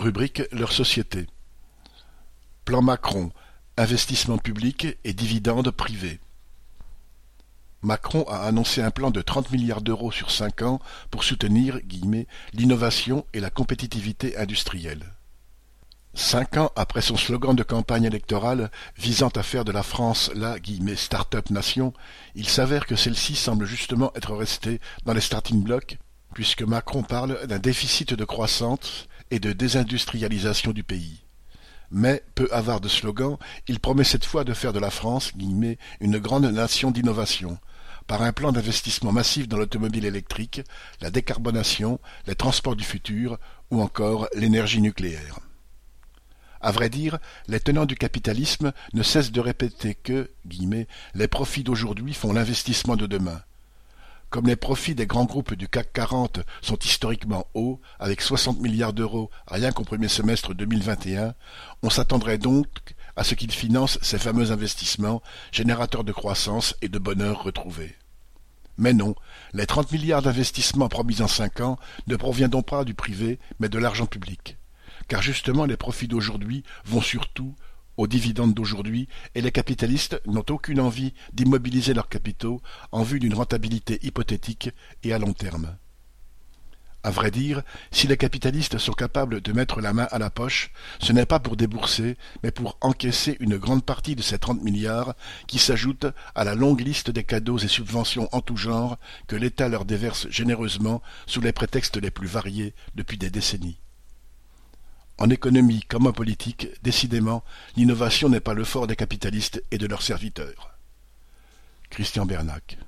Rubrique Leur société. Plan Macron, investissement public et dividendes privés. Macron a annoncé un plan de 30 milliards d'euros sur cinq ans pour soutenir l'innovation et la compétitivité industrielle. Cinq ans après son slogan de campagne électorale visant à faire de la France la start-up nation, il s'avère que celle-ci semble justement être restée dans les starting blocks, puisque Macron parle d'un déficit de croissance et de désindustrialisation du pays. Mais, peu avare de slogan, il promet cette fois de faire de la France une grande nation d'innovation, par un plan d'investissement massif dans l'automobile électrique, la décarbonation, les transports du futur ou encore l'énergie nucléaire. À vrai dire, les tenants du capitalisme ne cessent de répéter que les profits d'aujourd'hui font l'investissement de demain. Comme les profits des grands groupes du CAC 40 sont historiquement hauts, avec 60 milliards d'euros rien qu'au premier semestre 2021, on s'attendrait donc à ce qu'ils financent ces fameux investissements, générateurs de croissance et de bonheur retrouvés. Mais non, les 30 milliards d'investissements promis en cinq ans ne proviendront pas du privé, mais de l'argent public car justement les profits d'aujourd'hui vont surtout aux dividendes d'aujourd'hui, et les capitalistes n'ont aucune envie d'immobiliser leurs capitaux en vue d'une rentabilité hypothétique et à long terme. À vrai dire, si les capitalistes sont capables de mettre la main à la poche, ce n'est pas pour débourser, mais pour encaisser une grande partie de ces trente milliards qui s'ajoutent à la longue liste des cadeaux et subventions en tout genre que l'État leur déverse généreusement sous les prétextes les plus variés depuis des décennies. En économie comme en politique, décidément, l'innovation n'est pas le fort des capitalistes et de leurs serviteurs. Christian Bernac